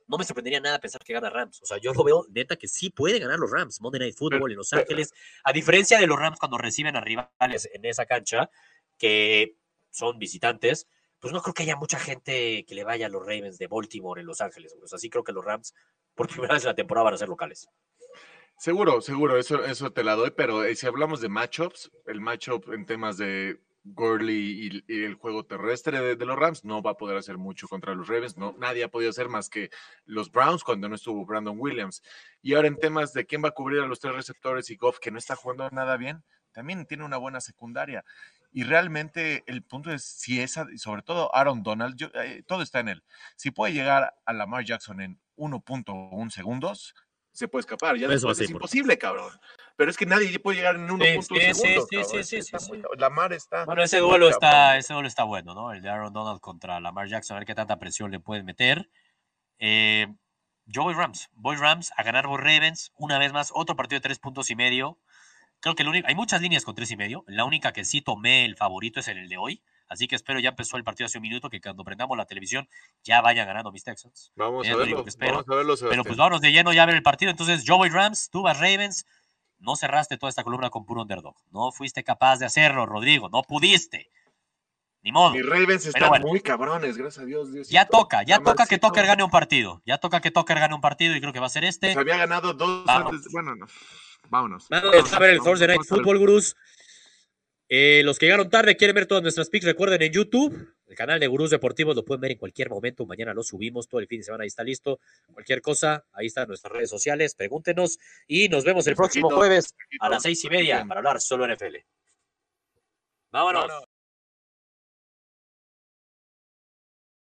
no me sorprendería nada pensar que gana Rams. O sea, yo lo veo neta que sí puede ganar los Rams. Monday Night Football en Los Ángeles. A diferencia de los Rams cuando reciben a rivales en esa cancha, que son visitantes, pues no creo que haya mucha gente que le vaya a los Ravens de Baltimore en Los Ángeles. O sea, sí creo que los Rams por primera vez en la temporada van a ser locales. Seguro, seguro, eso, eso te la doy, pero eh, si hablamos de matchups, el matchup en temas de Gurley y, el juego terrestre de, los Rams no va a poder hacer mucho contra los Ravens, no, nadie ha podido hacer más que los Browns cuando no estuvo Brandon Williams. Y ahora en temas de quién va a cubrir a los tres receptores y Goff, que no está jugando nada bien, también tiene una buena secundaria. Y realmente el punto es si esa, sobre todo Aaron Donald, eh, todo está en él. Si puede llegar a Lamar Jackson en 1.1 segundos, se puede escapar. Ya Eso es imposible, cabrón. Pero es que nadie puede llegar en 1.2 Sí, sí, segundos. sí, sí, sí, está sí, muy cabrón. Lamar está. Bueno, ese duelo cabrón. está, ese duelo está bueno, ¿no? El de Aaron Donald contra Lamar Jackson, a ver qué tanta presión le pueden meter. Eh, yo voy Rams, voy Rams a ganar por Ravens, una vez más, otro partido de tres puntos y medio. Creo que el único, hay muchas líneas con tres y medio. La única que sí tomé el favorito es el de hoy. Así que espero, ya empezó el partido hace un minuto, que cuando prendamos la televisión ya vayan ganando mis Texans. Vamos Es a verlo. que espero. Vamos a verlo, Pero pues vámonos de lleno ya a ver el partido. Entonces, yo voy Rams, tú vas Ravens. No cerraste toda esta columna con puro underdog. No fuiste capaz de hacerlo, Rodrigo. No pudiste. Ni modo. Mis Ravens están bueno. muy cabrones, gracias a Dios. Diosito. Ya toca, ya toca que. Tucker gane un partido. Ya toca que Tucker gane un partido y creo que va a ser este. Se había ganado dos Vamos. antes. Bueno, no. Vámonos. Vamos a ver el Thursday Night. Football, Gurús. Eh, los que llegaron tarde quieren ver todas nuestras picks, recuerden en YouTube, el canal de Gurús Deportivos, lo pueden ver en cualquier momento. Mañana lo subimos, todo el fin de semana ahí está listo. Cualquier cosa, ahí están nuestras redes sociales, pregúntenos y nos vemos el próximo jueves a las seis y media para hablar solo NFL. Vámonos. Vámonos.